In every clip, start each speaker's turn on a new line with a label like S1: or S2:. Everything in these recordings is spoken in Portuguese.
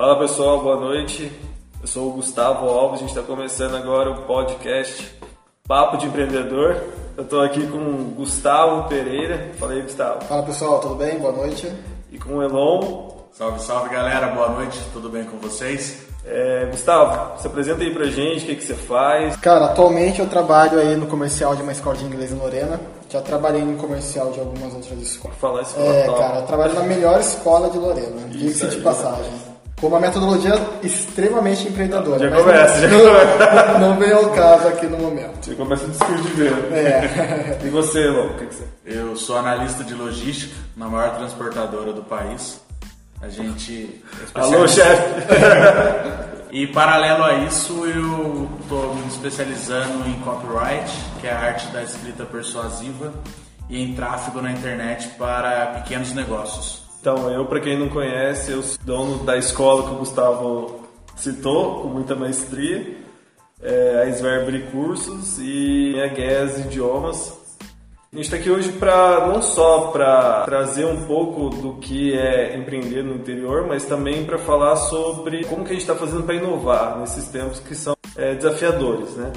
S1: Fala pessoal, boa noite. Eu sou o Gustavo Alves, a gente está começando agora o podcast Papo de Empreendedor. Eu estou aqui com o Gustavo Pereira. Fala aí, Gustavo.
S2: Fala pessoal, tudo bem? Boa noite.
S1: E com o Elon.
S3: Salve, salve galera, boa noite, tudo bem com vocês?
S1: É, Gustavo, se apresenta aí pra gente, o que, que você faz?
S2: Cara, atualmente eu trabalho aí no comercial de uma escola de inglês em Lorena. Já trabalhei no comercial de algumas outras escolas.
S1: Falar isso
S2: É, cara, eu trabalho na melhor escola de Lorena, diga-se de passagem. Com uma metodologia extremamente empreendedora.
S1: Já começa, já
S2: não, não vem ao caso aqui no momento.
S1: Você começa o discurso de ver.
S2: É.
S1: E você, Elon, o que, que você
S3: Eu sou analista de logística na maior transportadora do país. A gente. é
S1: Alô, chefe!
S3: E paralelo a isso, eu estou me especializando em copyright, que é a arte da escrita persuasiva, e em tráfego na internet para pequenos negócios.
S1: Então, eu, pra quem não conhece, eu sou dono da escola que o Gustavo citou, com muita maestria, é a Sverbre Cursos e a GES Idiomas. A gente está aqui hoje para não só para trazer um pouco do que é empreender no interior, mas também para falar sobre como que a gente está fazendo para inovar nesses tempos que são é, desafiadores, né?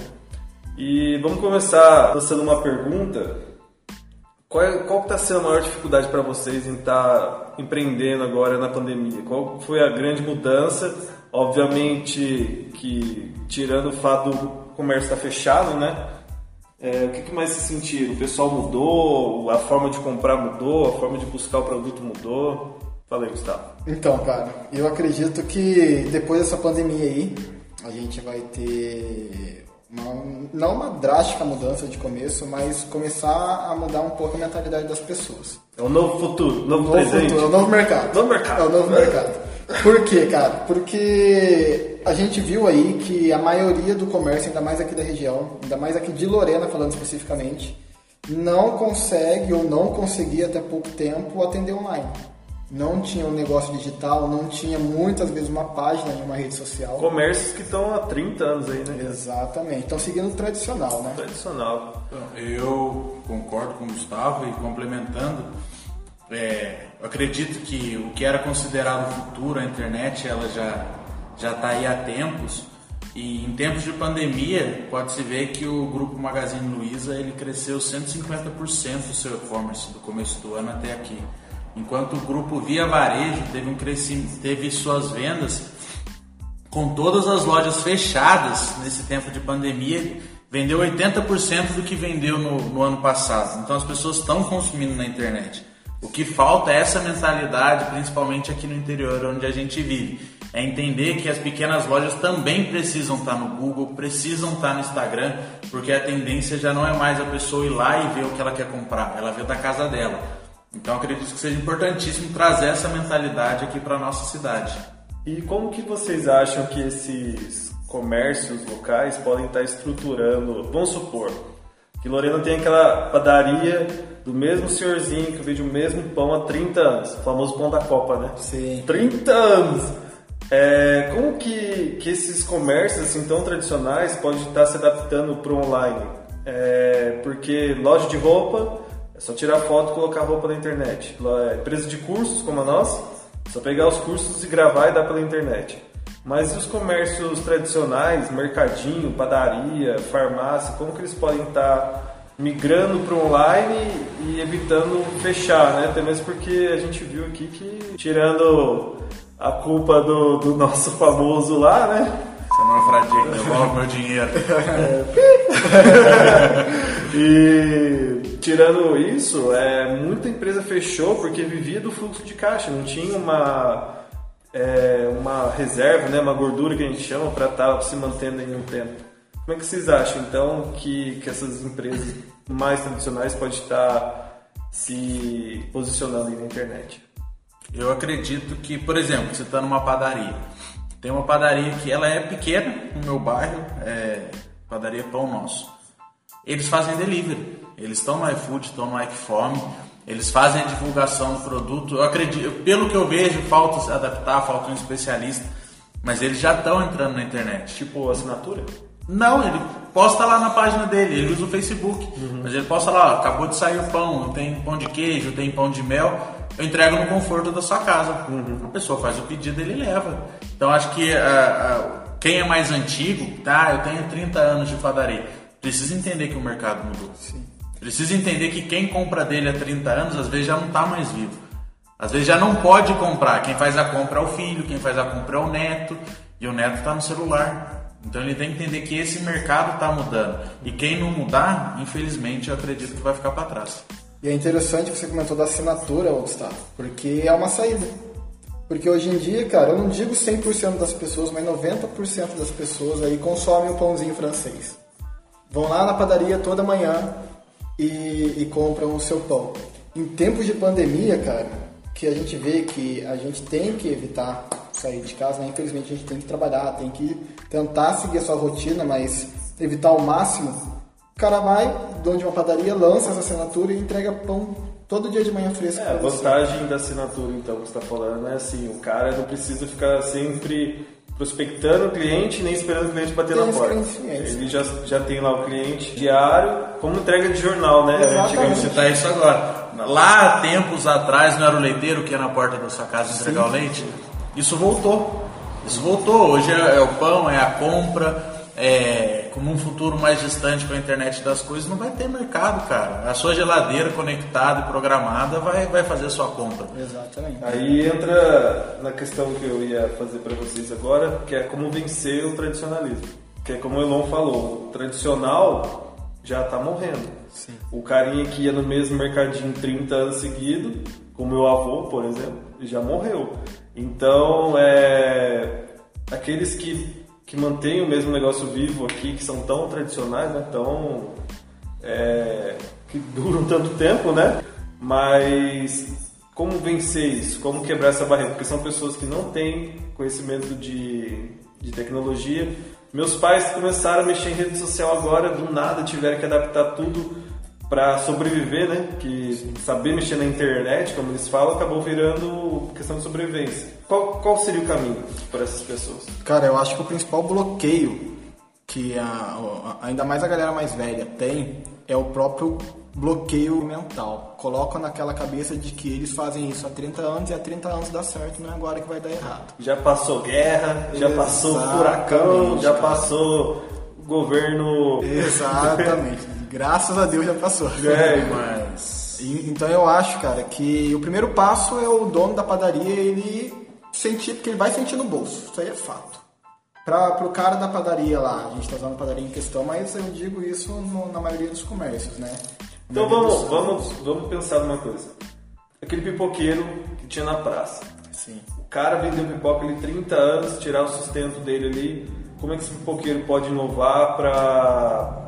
S1: E vamos começar lançando uma pergunta qual, é, qual está sendo a maior dificuldade para vocês em estar empreendendo agora na pandemia? Qual foi a grande mudança? Obviamente que, tirando o fato do comércio estar fechado, né? É, o que, que mais se sentiram? O pessoal mudou? A forma de comprar mudou? A forma de buscar o produto mudou? Fala aí, Gustavo.
S2: Então, cara, eu acredito que depois dessa pandemia aí, a gente vai ter uma, não uma drástica mudança de começo, mas começar a mudar um pouco a mentalidade das pessoas.
S1: É o novo futuro, novo,
S2: Novo
S1: presente.
S2: futuro, é o novo mercado.
S1: Novo mercado.
S2: É o novo mercado. Por quê, cara? Porque a gente viu aí que a maioria do comércio, ainda mais aqui da região, ainda mais aqui de Lorena falando especificamente, não consegue ou não conseguia até pouco tempo atender online. Não tinha um negócio digital, não tinha muitas vezes uma página em uma rede social.
S1: Comércios que estão há 30 anos aí, né?
S2: Exatamente. Estão seguindo o tradicional, né?
S1: Tradicional.
S3: Eu concordo com o Gustavo e complementando, é, eu acredito que o que era considerado futuro, a internet, ela já já está aí há tempos. E em tempos de pandemia, pode-se ver que o grupo Magazine Luiza ele cresceu 150% o seu e-commerce do começo do ano até aqui. Enquanto o grupo Via Varejo teve um crescimento, teve suas vendas com todas as lojas fechadas nesse tempo de pandemia, vendeu 80% do que vendeu no, no ano passado. Então as pessoas estão consumindo na internet. O que falta é essa mentalidade, principalmente aqui no interior onde a gente vive. É entender que as pequenas lojas também precisam estar no Google, precisam estar no Instagram, porque a tendência já não é mais a pessoa ir lá e ver o que ela quer comprar, ela vê da casa dela. Então acredito que seja importantíssimo trazer essa mentalidade aqui para nossa cidade.
S1: E como que vocês acham que esses comércios locais podem estar estruturando? Vamos supor que Lorena tem aquela padaria do mesmo senhorzinho que vende o mesmo pão há 30 anos, o famoso pão da Copa, né?
S2: Sim.
S1: 30 anos! É, como que, que esses comércios assim tão tradicionais podem estar se adaptando para o online? É, porque loja de roupa só tirar foto e colocar roupa na internet. Lo- é, Empresa de cursos como a nossa, só pegar os cursos e gravar e dar pela internet. Mas e os comércios tradicionais, mercadinho, padaria, farmácia, como que eles podem estar migrando para online e evitando fechar, né? Até mesmo porque a gente viu aqui que, tirando a culpa do, do nosso famoso lá, né?
S3: Essa naufragia que devolve meu dinheiro.
S1: E tirando isso, é, muita empresa fechou porque vivia do fluxo de caixa, não tinha uma, é, uma reserva, né, uma gordura que a gente chama para estar se mantendo em um tempo. Como é que vocês acham então que, que essas empresas mais tradicionais podem estar se posicionando aí na internet?
S3: Eu acredito que, por exemplo, você está numa padaria. Tem uma padaria que ela é pequena no meu bairro, é padaria Pão Nosso. Eles fazem delivery. Eles estão no iFood, estão no iFome, eles fazem a divulgação do produto. Eu acredito, pelo que eu vejo, falta se adaptar, falta um especialista, mas eles já estão entrando na internet.
S1: Tipo assinatura?
S3: Não, ele posta lá na página dele, ele usa o Facebook, mas ele posta lá, ó, acabou de sair o pão, tem pão de queijo, tem pão de mel, eu entrego no conforto da sua casa. Uhum. A pessoa faz o pedido, ele leva. Então acho que uh, uh, quem é mais antigo, tá, eu tenho 30 anos de padaria, precisa entender que o mercado mudou. Sim. Precisa entender que quem compra dele há 30 anos, às vezes já não está mais vivo. Às vezes já não pode comprar. Quem faz a compra é o filho, quem faz a compra é o neto, e o neto está no celular. Então ele tem que entender que esse mercado está mudando. E quem não mudar, infelizmente, eu acredito que vai ficar para trás.
S2: E é interessante você comentou da assinatura, Gustavo, porque é uma saída. Porque hoje em dia, cara, eu não digo 100% das pessoas, mas 90% das pessoas aí consomem o pãozinho francês. Vão lá na padaria toda manhã e, e compram o seu pão. Em tempos de pandemia, cara, que a gente vê que a gente tem que evitar sair de casa, né? infelizmente a gente tem que trabalhar, tem que tentar seguir a sua rotina, mas evitar ao máximo o cara vai, dono de uma padaria, lança essa assinatura e entrega pão todo dia de manhã fresco.
S1: É, a vantagem da assinatura, então, que você está falando, é assim, o cara não precisa ficar sempre prospectando o cliente nem esperando o cliente bater tem na porta. Ele já, já tem lá o cliente diário, como entrega de jornal, né?
S3: Exatamente. citar isso agora. Lá, tempos atrás, não era o leiteiro que ia na porta da sua casa entregar Sim. o leite? Isso voltou. Isso voltou. Hoje é, é o pão, é a compra é, como um futuro mais distante com a internet das coisas, não vai ter mercado, cara. A sua geladeira conectada e programada vai, vai fazer a sua compra.
S2: Exatamente.
S1: Aí entra na questão que eu ia fazer para vocês agora, que é como vencer o tradicionalismo. Que é como o Elon falou, o tradicional já está morrendo. Sim. O carinha que ia no mesmo mercadinho 30 anos seguidos, como meu avô, por exemplo, já morreu. Então, é, aqueles que que mantêm o mesmo negócio vivo aqui, que são tão tradicionais, né? Tão, é, que duram tanto tempo, né? Mas como vencer isso? Como quebrar essa barreira? Porque são pessoas que não têm conhecimento de, de tecnologia. Meus pais começaram a mexer em rede social agora, do nada tiveram que adaptar tudo para sobreviver, né? Que saber mexer na internet, como eles falam, acabou virando questão de sobrevivência. Qual, qual seria o caminho para essas pessoas?
S2: Cara, eu acho que o principal bloqueio que a, ainda mais a galera mais velha tem é o próprio bloqueio mental. Colocam naquela cabeça de que eles fazem isso há 30 anos e há 30 anos dá certo, não é agora que vai dar errado.
S1: Já passou guerra, já Exatamente, passou furacão, já cara. passou governo.
S2: Exatamente. Graças a Deus já passou.
S1: É, mas.
S2: então eu acho, cara, que o primeiro passo é o dono da padaria ele sentir, porque ele vai sentir no bolso. Isso aí é fato. Para o cara da padaria lá, a gente está usando a padaria em questão, mas eu digo isso no, na maioria dos comércios, né?
S1: Então vamos, vamos, vamos pensar numa coisa. Aquele pipoqueiro que tinha na praça.
S2: Sim.
S1: O cara vendeu pipoca ali 30 anos, tirar o sustento dele ali. Como é que esse pipoqueiro pode inovar para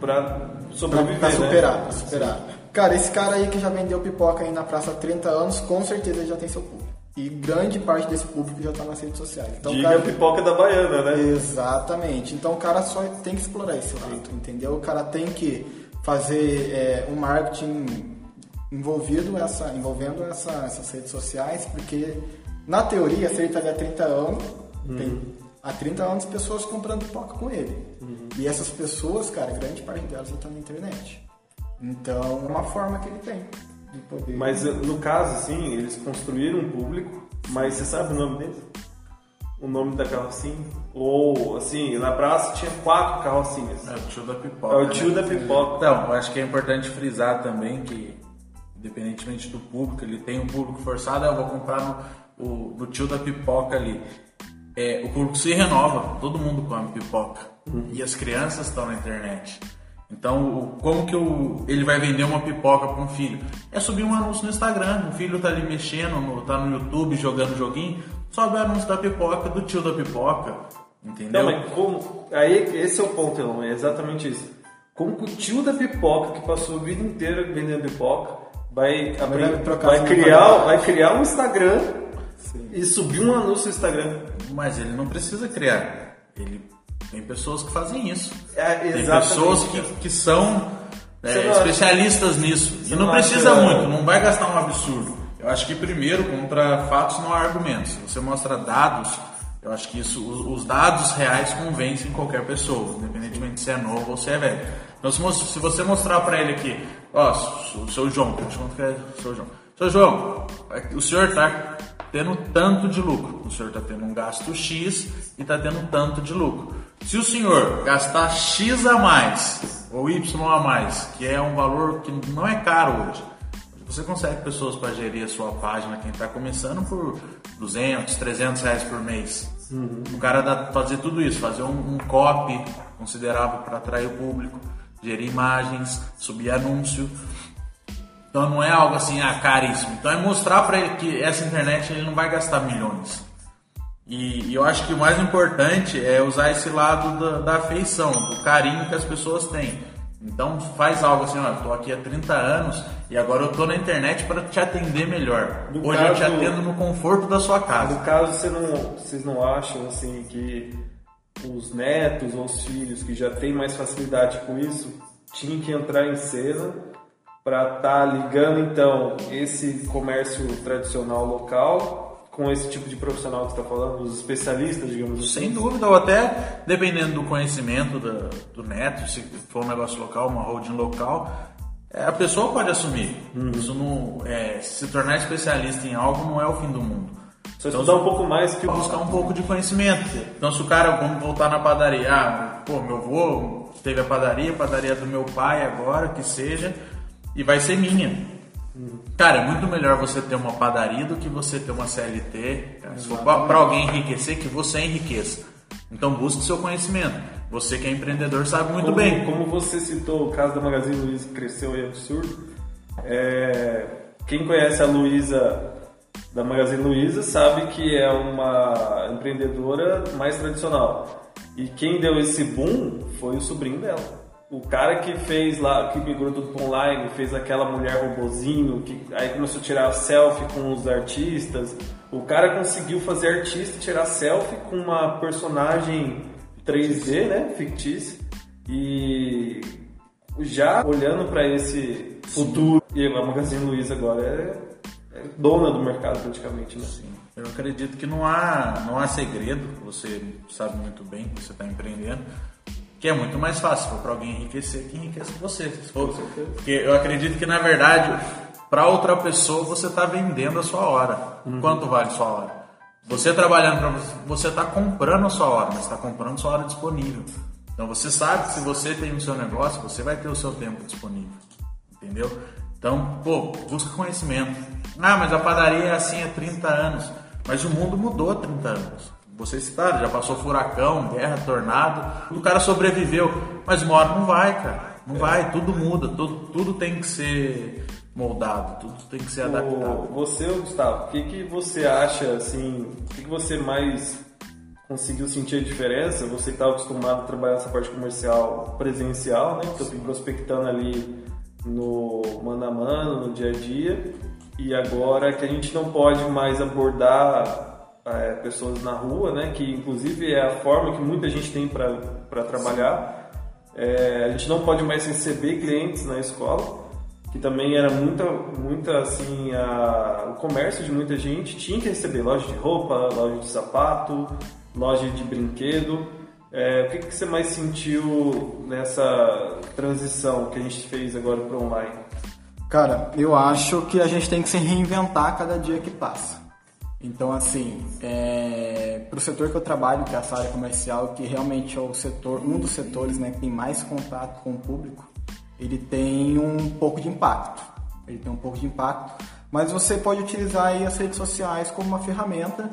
S1: para sobreviver,
S2: pra, pra superar, né? pra superar. Cara, esse cara aí que já vendeu pipoca aí na praça há 30 anos, com certeza já tem seu público. E grande parte desse público já está nas redes sociais.
S1: Então, Diga cara... pipoca da baiana, né?
S2: Exatamente. Então o cara só tem que explorar esse lado, entendeu? O cara tem que fazer é, um marketing envolvido essa, envolvendo essa, essas redes sociais, porque na teoria, se ele está ali há 30 anos, uhum. tem há 30 anos pessoas comprando pipoca com ele. E essas pessoas, cara, grande parte delas já estão na internet. Então é uma forma que ele tem.
S1: Poder... Mas no caso, assim, eles construíram um público, mas você sabe o nome deles? O nome da carrocinha? Ou, assim, na praça tinha quatro carrocinhas.
S3: É o tio da pipoca.
S1: É o tio né? da pipoca.
S3: Então, eu acho que é importante frisar também que, independentemente do público, ele tem um público forçado, eu vou comprar no, o, no tio da pipoca ali. É, o público se renova, todo mundo come pipoca. Uhum. E as crianças estão na internet. Então, como que o, ele vai vender uma pipoca para um filho? É subir um anúncio no Instagram. O filho tá ali mexendo, no, tá no YouTube jogando joguinho, sobe o anúncio da pipoca, do tio da pipoca. Entendeu?
S1: Não, mas como. Aí esse é o ponto, Elon, é exatamente isso. Como que o tio da pipoca, que passou a vida inteira vendendo pipoca, vai, aprender, vai, criar, vai criar um Instagram Sim. e subir um anúncio no Instagram.
S3: Mas ele não precisa criar. Ele tem pessoas que fazem isso. É, Tem pessoas que, que são é, especialistas nisso. e não precisa muito, não vai gastar um absurdo. Eu acho que primeiro, contra fatos não há argumentos. Você mostra dados, eu acho que isso, os, dados reais convencem qualquer pessoa, independentemente se é novo ou se é velho. Então, se, se você mostrar para ele aqui, ó, o seu João, deixa eu que é o seu João. Seu João, o senhor está tendo tanto de lucro, o senhor está tendo um gasto X e está tendo tanto de lucro. Se o senhor gastar X a mais ou Y a mais, que é um valor que não é caro hoje, você consegue pessoas para gerir a sua página, quem está começando por 200, 300 reais por mês. Uhum. O cara dá, fazer tudo isso, fazer um, um copy considerável para atrair o público, gerir imagens, subir anúncio. Então não é algo assim, ah, caríssimo. Então é mostrar para ele que essa internet ele não vai gastar milhões. E, e, eu acho que o mais importante é usar esse lado da, da afeição, do carinho que as pessoas têm. Então faz algo assim, ó, eu tô aqui há 30 anos e agora eu tô na internet para te atender melhor. No Hoje caso, eu te atendo no conforto da sua casa.
S1: No caso, você não, vocês não acham assim que os netos ou os filhos que já têm mais facilidade com isso tinham que entrar em cena para estar tá ligando então esse comércio tradicional local com esse tipo de profissional que você está falando, os especialistas, digamos
S3: assim? Sem dúvida, ou até dependendo do conhecimento do, do neto, se for um negócio local, uma holding local, é, a pessoa pode assumir. Uhum. Isso não, é, se tornar especialista em algo não é o fim do mundo.
S1: Só então, estudar um pouco mais que
S3: buscar um pouco de conhecimento. Então, se o cara, vamos voltar na padaria, ah, pô, meu avô teve a padaria, a padaria do meu pai agora, que seja, e vai ser minha. Cara, é muito melhor você ter uma padaria do que você ter uma CLT. Se for para alguém enriquecer, que você enriqueça. Então busque seu conhecimento. Você que é empreendedor sabe muito
S1: como,
S3: bem.
S1: Como você citou o caso da Magazine Luiza que cresceu e é absurdo, é, quem conhece a Luiza da Magazine Luiza sabe que é uma empreendedora mais tradicional. E quem deu esse boom foi o sobrinho dela o cara que fez lá, que migrou tudo para online, fez aquela mulher robozinho, que aí começou a tirar selfie com os artistas. O cara conseguiu fazer artista tirar selfie com uma personagem 3D, né, fictícia. E já olhando para esse futuro, e a Magazine Luiza agora é, é, dona do mercado praticamente, né?
S3: Sim. Eu acredito que não há, não há segredo, você sabe muito bem que você está empreendendo que é muito mais fácil para alguém enriquecer que enriquece você. Porque eu acredito que na verdade, para outra pessoa você está vendendo a sua hora. Uhum. Quanto vale a sua hora? Você trabalhando para você, você está comprando a sua hora, mas está comprando a sua hora disponível. Então você sabe que se você tem o seu negócio, você vai ter o seu tempo disponível. Entendeu? Então, pô, busca conhecimento. Ah, mas a padaria é assim há 30 anos. Mas o mundo mudou há 30 anos vocês citaram, já passou furacão, guerra, tornado, o cara sobreviveu, mas uma hora não vai, cara. Não vai, tudo muda, tudo, tudo tem que ser moldado, tudo tem que ser adaptado.
S1: você, Gustavo, o que, que você acha, assim, o que, que você mais conseguiu sentir a diferença? Você está acostumado a trabalhar essa parte comercial presencial, né? Estou prospectando ali no mano a mano, no dia a dia, e agora que a gente não pode mais abordar é, pessoas na rua, né? Que inclusive é a forma que muita gente tem para trabalhar. É, a gente não pode mais receber clientes na escola, que também era muita, muita assim, a, o comércio de muita gente tinha que receber loja de roupa, loja de sapato, loja de brinquedo. É, o que, que você mais sentiu nessa transição que a gente fez agora para online?
S2: Cara, eu acho que a gente tem que se reinventar cada dia que passa. Então, assim, é, para o setor que eu trabalho, que é essa área comercial, que realmente é o setor, um dos setores né, que tem mais contato com o público, ele tem um pouco de impacto. Ele tem um pouco de impacto, mas você pode utilizar as redes sociais como uma ferramenta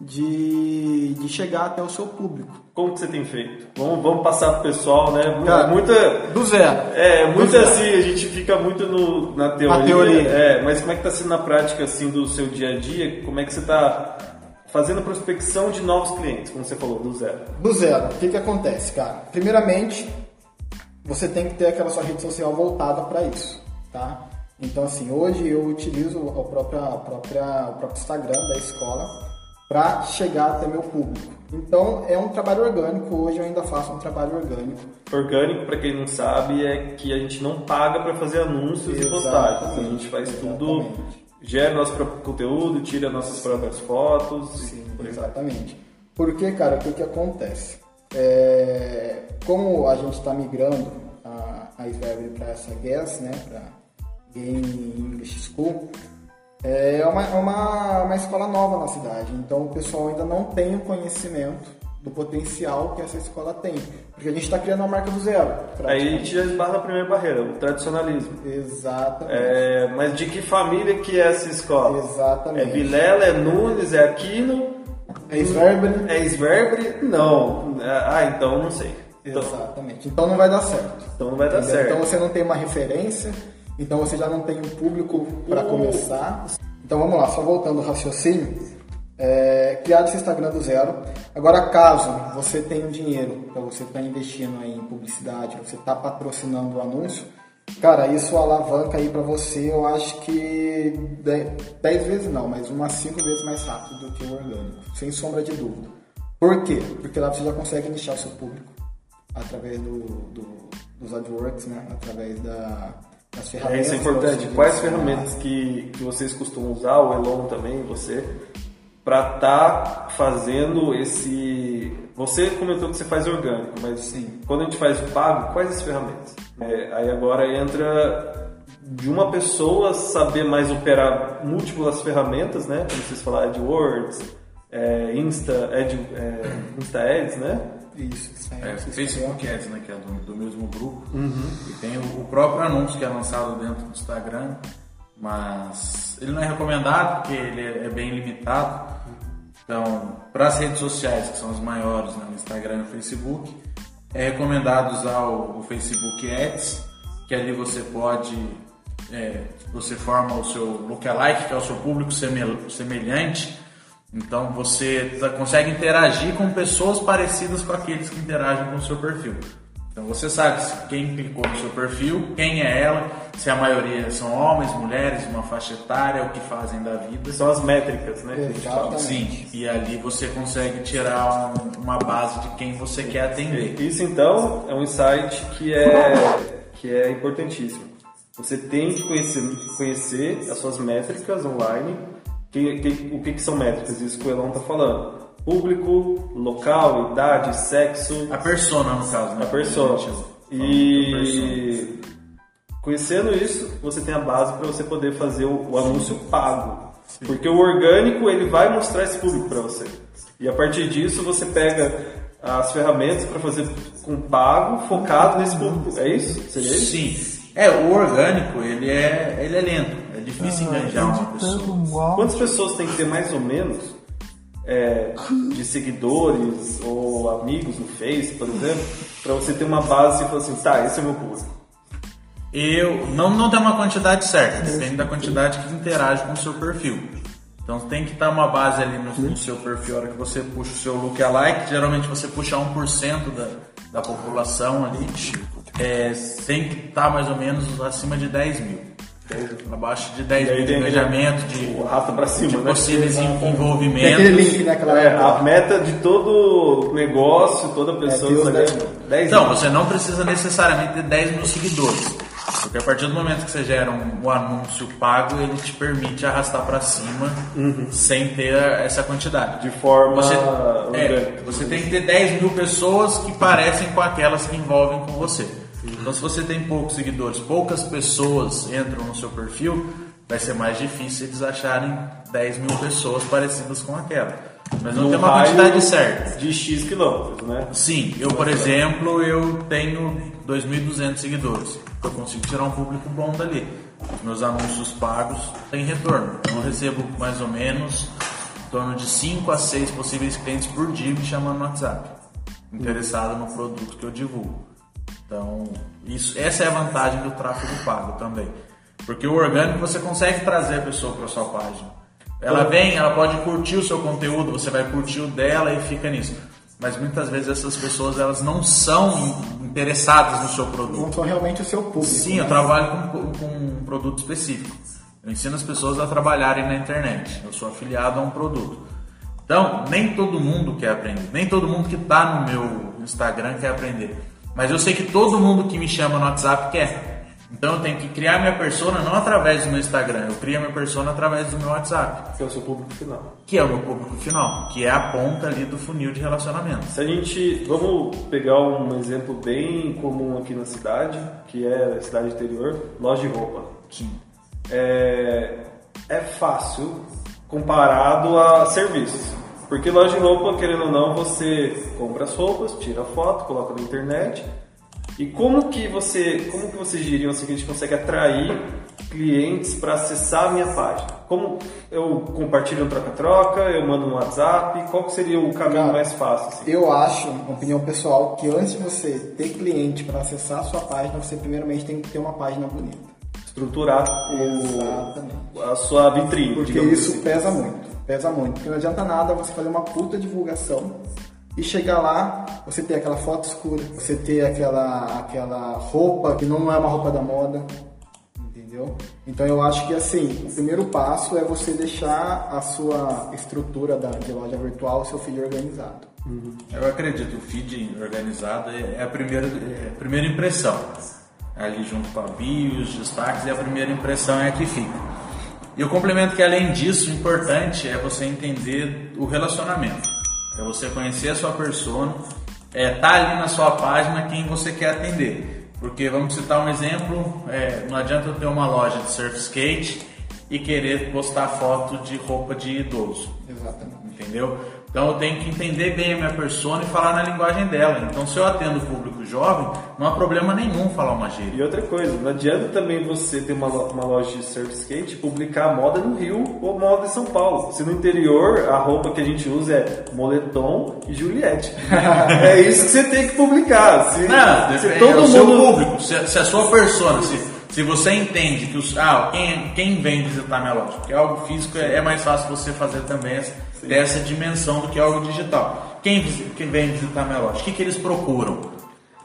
S2: de, de chegar até o seu público.
S1: Como que você tem feito? Vamos, vamos passar pro pessoal, né? Cara, muita,
S2: do zero.
S1: É, muito assim, a gente fica muito no, na teoria. Na teoria. É, mas como é que tá sendo na prática, assim, do seu dia a dia? Como é que você tá fazendo prospecção de novos clientes, como você falou, do zero?
S2: Do zero. O que que acontece, cara? Primeiramente, você tem que ter aquela sua rede social voltada para isso, tá? Então, assim, hoje eu utilizo o próprio, a própria, o próprio Instagram da escola para chegar até meu público. Então é um trabalho orgânico, hoje eu ainda faço um trabalho orgânico.
S1: Orgânico, para quem não sabe, é que a gente não paga para fazer anúncios Exatamente. e postagens. A gente faz Exatamente. tudo, gera nosso próprio conteúdo, tira nossas próprias fotos.
S2: Sim, exatamente. Porque, cara, o que, que acontece? É, como a gente está migrando a, a para essa GES, né, para Game English School, É uma, é uma, uma escola nova na cidade, então o pessoal ainda não tem o conhecimento do potencial que essa escola tem. Porque a gente está criando uma marca do zero.
S1: Aí a gente já esbarra a primeira barreira, o tradicionalismo.
S2: Exatamente.
S1: É, mas de que família que é essa escola?
S2: Exatamente.
S1: É Vilela, é Nunes, é Aquino?
S2: É Sverbere?
S1: É Sverbere? Não. Ah, então não sei. Então,
S2: Exatamente. Então não vai dar certo.
S1: então não vai dar
S2: Entendeu?
S1: certo.
S2: Então você não tem uma referência, então você já não tem um público para começar. Então vamos lá, só voltando ao raciocínio. É, criar esse Instagram do zero. Agora, caso você tenha um dinheiro para você estar investindo aí em publicidade, você está patrocinando o anúncio, cara, isso alavanca aí para você, eu acho que 10 vezes não, mas umas 5 vezes mais rápido do que o orgânico, sem sombra de dúvida. Por quê? Porque lá você já consegue nichar o seu público através do, do- dos AdWords, né? Através da, das
S1: É,
S2: ferramentas.
S1: isso é importante. Quais ferramentas que, que vocês costumam usar, o Elon também, você, para estar fazendo esse. Você comentou que você faz orgânico, mas
S2: Sim.
S1: quando a gente faz o pago, quais as ferramentas? É, aí agora entra de uma pessoa saber mais operar múltiplas ferramentas, né? Como vocês falaram, AdWords, é, Insta, Ad, é, Insta Ads, né?
S2: Isso, isso aí.
S3: É,
S2: isso
S3: Facebook Ads, né, que é do, do mesmo grupo.
S1: Uhum.
S3: E tem o, o próprio anúncio que é lançado dentro do Instagram, mas ele não é recomendado porque ele é, é bem limitado. Então, para as redes sociais, que são as maiores, né, o Instagram e o Facebook, é recomendado usar o, o Facebook Ads, que ali você pode, é, você forma o seu lookalike, que é o seu público semel- semelhante, então você tá- consegue interagir com pessoas parecidas com aqueles que interagem com o seu perfil. Então você sabe quem clicou no seu perfil, quem é ela, se a maioria são homens, mulheres, uma faixa etária, o que fazem da vida.
S1: São as métricas, né?
S2: Exatamente.
S3: Sim, e ali você consegue tirar um- uma base de quem você quer atender.
S1: Isso então é um insight que é, que é importantíssimo. Você tem que conhecer, conhecer as suas métricas online. Que, que- o que, que são métricas? Isso que o Elon está falando. Público, local, idade, sexo,
S3: A persona, no caso, né?
S1: a persona.
S3: Persona.
S1: E conhecendo isso, você tem a base para você poder fazer o, o anúncio pago. Porque o orgânico ele vai mostrar esse público para você. E a partir disso você pega as ferramentas para fazer com pago focado nesse público. É isso? Seria isso?
S3: Sim. É, o orgânico, ele é, ele é lento. É difícil enganjar uma pessoa.
S1: Quantas pessoas tem que ter mais ou menos é, de seguidores ou amigos no Face, por exemplo, para você ter uma base e falar assim, tá, esse é o meu público.
S3: Eu não, não tem uma quantidade certa, depende da quantidade que interage com o seu perfil. Então tem que estar uma base ali no, no seu perfil, a hora que você puxa o seu lookalike, geralmente você puxa 1% da, da população ali, é, tem que estar mais ou menos acima de 10 mil. Abaixo de 10
S1: E aí
S3: mil de
S1: tem
S3: engajamento, de,
S1: O para cima,
S3: de
S1: né?
S3: possíveis
S2: Tem aquele
S3: envolvimentos.
S2: link, né? Aquela
S1: É, a meta de todo negócio, toda pessoa no
S2: 10
S1: Instagram,
S2: mil.
S1: 10
S3: Então, você não precisa necessariamente ter 10 mil seguidores. Porque a partir do momento que você gera um, um anúncio pago, ele te permite arrastar para cima sem ter essa quantidade.
S1: De forma
S3: Você, é, você tem que ter 10 mil pessoas que parecem com aquelas que envolvem com você. Então, se você tem poucos seguidores, poucas pessoas entram no seu perfil, vai ser mais difícil eles acharem 10 mil pessoas parecidas com aquela. Mas não
S1: Num
S3: tem uma quantidade certa.
S1: De X quilômetros, né?
S3: Sim, eu, por exemplo, eu tenho 2.200 seguidores. Eu consigo tirar um público bom dali. Os meus anúncios pagos têm retorno. Eu recebo mais ou menos em torno de 5 a 6 possíveis clientes por dia me chamando no WhatsApp, interessado no produto que eu divulgo. Então, isso, essa é a vantagem do tráfego pago também. Porque o orgânico você consegue trazer a pessoa para sua página. Ela vem, ela pode curtir o seu conteúdo, você vai curtir o dela e fica nisso. Mas muitas vezes essas pessoas elas não são in- interessadas no seu produto.
S2: Não são realmente o seu público.
S3: Sim, eu
S2: né?
S3: trabalho com, com um produto específico. Eu ensino as pessoas a trabalharem na internet. Eu sou afiliado a um produto. Então, nem todo mundo quer aprender. Nem todo mundo que está no meu Instagram quer aprender. Mas eu sei que todo mundo que me chama no WhatsApp quer. Então eu tenho que criar minha persona não através do meu Instagram, eu crio a minha persona através do meu WhatsApp,
S1: Que é o seu público final.
S3: que é o meu público final, que é a ponta ali do funil de relacionamento.
S1: Se a gente. Vamos pegar um exemplo bem comum aqui na cidade, que é a cidade interior, loja de roupa.
S3: Sim.
S1: É, é fácil comparado a serviços. Porque loja de roupa, querendo ou não, você compra as roupas, tira a foto, coloca na internet. E como que você, como que vocês diriam assim que a gente consegue atrair clientes para acessar a minha página? Como eu compartilho um troca-troca, eu mando um WhatsApp, qual que seria o caminho
S2: Cara,
S1: mais fácil? assim?
S2: Eu acho, uma opinião pessoal, que antes de você ter cliente para acessar a sua página, você primeiramente tem que ter uma página bonita.
S1: Estruturar o, a sua vitrine,
S2: Porque isso
S1: assim.
S2: pesa muito, pesa muito. Porque não adianta nada você fazer uma puta divulgação e chegar lá, você ter aquela foto escura, você ter aquela, aquela roupa que não é uma roupa da moda, entendeu? Então eu acho que assim, o primeiro passo é você deixar a sua estrutura da, de loja virtual, o seu feed organizado.
S3: Eu acredito, o feed organizado é a primeira, é a primeira impressão. Ali junto com a bio, os destaques, e a primeira impressão é a que fica. E o complemento que além disso, o importante é você entender o relacionamento. É você conhecer a sua persona, é tá ali na sua página quem você quer atender. Porque vamos citar um exemplo, é, não adianta eu ter uma loja de surf skate e querer postar foto de roupa de idoso
S2: Exatamente.
S3: entendeu? Então eu tenho que entender bem a minha persona e falar na linguagem dela. Então se eu atendo o público jovem, não há problema nenhum falar uma gíria.
S1: E outra coisa, não adianta também você ter uma, uma loja de surf skate e publicar moda no Rio ou moda em São Paulo. Se no interior a roupa que a gente usa é moletom e Juliette. é isso que você tem que publicar. Se,
S3: Não,
S1: se
S3: depende,
S1: todo
S3: é o
S1: mundo.
S3: seu público, se, se a sua persona, se, se você entende que os, ah, quem, quem vem visitar minha loja, porque algo físico é, é mais fácil você fazer também essa, dessa dimensão do que algo digital. Quem, quem vem visitar minha loja, o que, que eles procuram?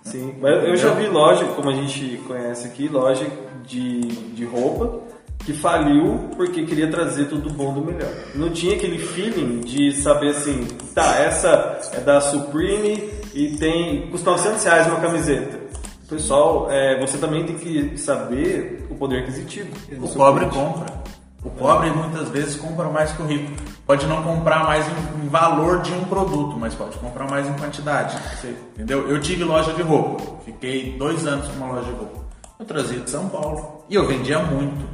S1: Sim, mas eu já vi loja, como a gente conhece aqui, loja de, de roupa que faliu porque queria trazer tudo bom do melhor. Não tinha aquele feeling de saber assim, tá, essa é da Supreme e tem custa 900 reais uma camiseta. Pessoal, é, você também tem que saber o poder aquisitivo.
S3: O pobre
S1: cliente.
S3: compra. O pobre muitas vezes compra mais que o rico. Pode não comprar mais em, valor de um produto, mas pode comprar mais em quantidade. Entendeu? Eu tive loja de roupa. Fiquei dois anos com uma loja de roupa. Eu trazia de São Paulo. E eu vendia muito.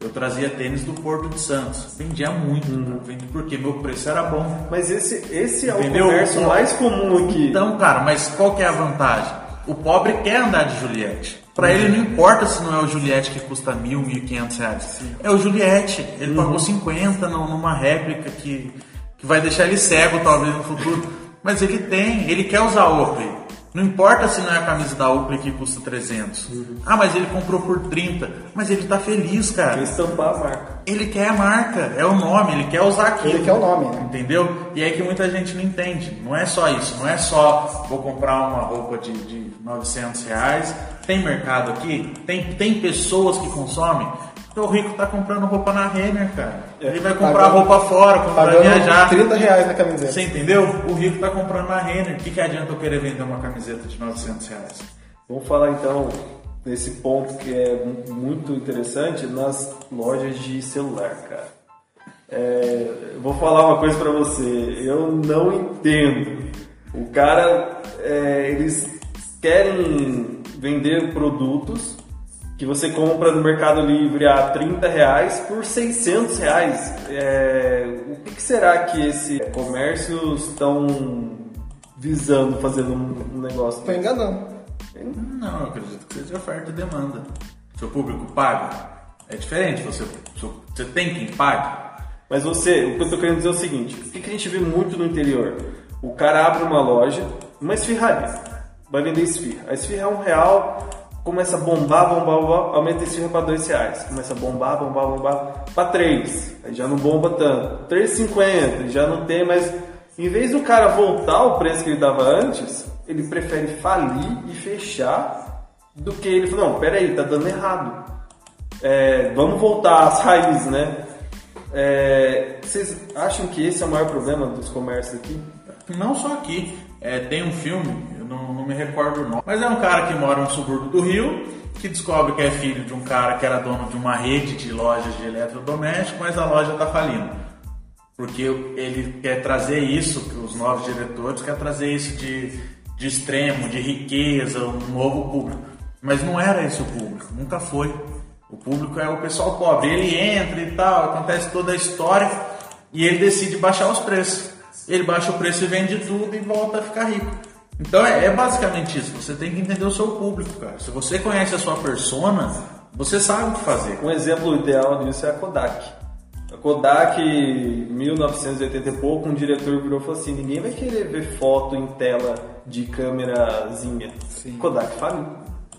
S3: Eu trazia tênis do Porto de Santos. Vendia muito.
S1: Uhum.
S3: Vendi porque meu preço era bom.
S1: Mas esse, esse é
S3: Entendeu?
S1: o comércio mais comum aqui.
S3: Então, cara, mas qual que é a vantagem? O pobre quer andar de Juliette. Pra ele não importa se não é o Juliette que custa mil, mil e quinhentos reais. É o Juliette. Ele pagou 50 num- numa réplica que, que vai deixar ele cego talvez no futuro. Mas ele tem, ele quer usar Oakley. Não importa se não é a camisa da Oakley que custa 300. Ah, mas ele comprou por 30. Mas ele tá feliz, cara.
S1: Quer estampar a marca.
S3: Ele quer a marca, é o nome, ele quer usar aquilo.
S2: Ele quer o nome, né?
S3: Entendeu? E é que muita gente não entende. Não é só isso. Não é só vou comprar uma roupa de, de 900 reais. Tem mercado aqui? Tem, tem pessoas que consomem? Então o rico tá comprando roupa na Renner, cara. Ele vai comprar
S2: Pagando-
S3: roupa fora
S2: Pagando
S3: viajar.
S2: 30 reais na camiseta.
S3: Você entendeu? O rico tá comprando na Renner. O que, que adianta eu querer vender uma camiseta de 900 reais?
S1: Vamos falar então desse ponto que é mu- muito interessante nas lojas de celular, cara. É, vou falar uma coisa pra você, eu não entendo. O cara, é, eles querem vender produtos que você compra no Mercado Livre a 30 reais por 600 reais. É, o que, que será que esses comércios estão visando fazendo um, um negócio desse?
S2: enganando.
S3: Não, eu acredito que seja oferta e demanda. Seu público paga. É diferente, você, você tem quem paga.
S1: Mas você, o que eu tô querendo dizer é o seguinte: o que, que a gente vê muito no interior? O cara abre uma loja, uma esfirraria, vai vender esfirra. A esfirra é um real, começa a bombar, bombar, bombar, aumenta a esfirra para dois reais. Começa a bombar, bombar, bombar para três. Aí já não bomba tanto. 3,50, já não tem mais. Em vez do cara voltar ao preço que ele dava antes, ele prefere falir e fechar do que ele falar, não, peraí, tá dando errado. É, vamos voltar às raízes, né? É, vocês acham que esse é o maior problema dos comércios aqui?
S3: Não só aqui. É, tem um filme, me recordo o nome, mas é um cara que mora no subúrbio do Rio, que descobre que é filho de um cara que era dono de uma rede de lojas de eletrodoméstico, mas a loja está falindo. Porque ele quer trazer isso, que os novos diretores quer trazer isso de, de extremo, de riqueza, um novo público. Mas não era esse o público, nunca foi. O público é o pessoal pobre. Ele entra e tal, acontece toda a história e ele decide baixar os preços. Ele baixa o preço e vende tudo e volta a ficar rico. Então é, é basicamente isso. Você tem que entender o seu público, cara. Se você conhece a sua persona, você sabe o que fazer.
S1: Um exemplo ideal disso é a Kodak. A Kodak, 1980 e pouco, um diretor virou e falou assim: ninguém vai querer ver foto em tela de câmerazinha. Sim. Kodak faliu.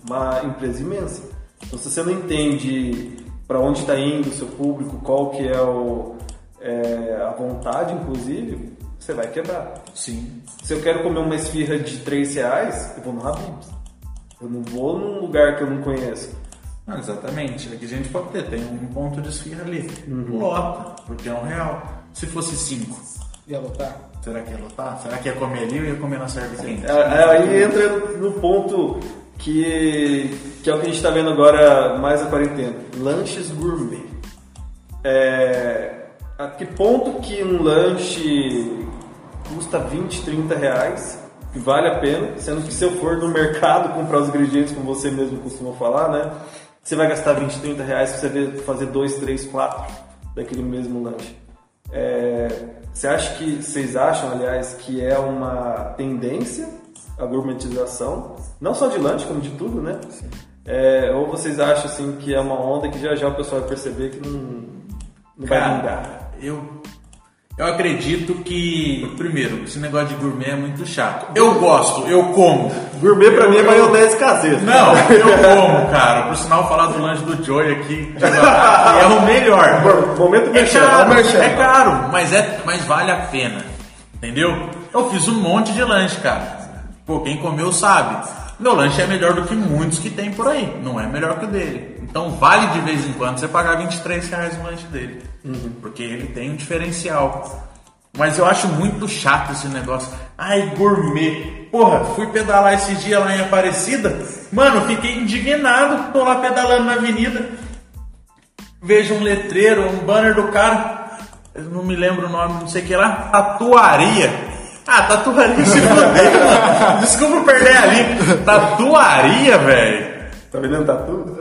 S1: Uma empresa imensa. Então, se você não entende para onde está indo o seu público, qual que é, o, é, a vontade, inclusive, você vai quebrar.
S3: Sim.
S1: Se eu quero comer uma esfirra de 3 reais, eu vou no Habib's. Eu não vou num lugar que eu não conheço.
S3: Não, exatamente. Aqui a gente pode ter, tem um ponto de esfirra ali. Uhum. Lota, porque é um real. Se fosse cinco.
S2: Ia lotar?
S3: Será que ia lotar? Será que ia comer ali ou ia comer na quente?
S1: É, é, aí entra no ponto que, que é o que a gente está vendo agora mais a quarentena. Lanches gourmet. É, a que ponto que um lanche custa 20, 30 reais e vale a pena, sendo que se eu for no mercado comprar os ingredientes, como você mesmo costuma falar, né? Você vai gastar 20, 30 reais para você fazer 2, 3, 4 daquele mesmo lanche. É, você acha que, vocês acham, aliás, que é uma tendência a gourmetização, não só de lanche, como de tudo, né? É, ou vocês acham assim que é uma onda que já já o pessoal vai perceber que não, não
S3: Cara, vai vingar? Eu eu acredito que, primeiro, esse negócio de gourmet é muito chato. Eu gosto, eu como.
S1: Gourmet pra eu, mim é maionese caseira.
S3: Não, eu como, cara. Por sinal, falar do lanche do Joy aqui é o melhor.
S1: Momento
S3: é caro, é caro, mas, é, mas vale a pena. Entendeu? Eu fiz um monte de lanche, cara. Pô, quem comeu sabe. Meu lanche é melhor do que muitos que tem por aí. Não é melhor que o dele. Então vale de vez em quando você pagar 23 reais no lanche dele. Uhum. Porque ele tem um diferencial. Mas eu acho muito chato esse negócio. Ai, gourmet. Porra, fui pedalar esse dia lá em Aparecida. Mano, fiquei indignado. Tô lá pedalando na avenida. Vejo um letreiro, um banner do cara. Eu não me lembro o nome, não sei o que lá. Tatuaria. Ah, tatuaria se fuder, mano. Desculpa perder ali. Tatuaria, velho.
S1: Tá vendendo tatu?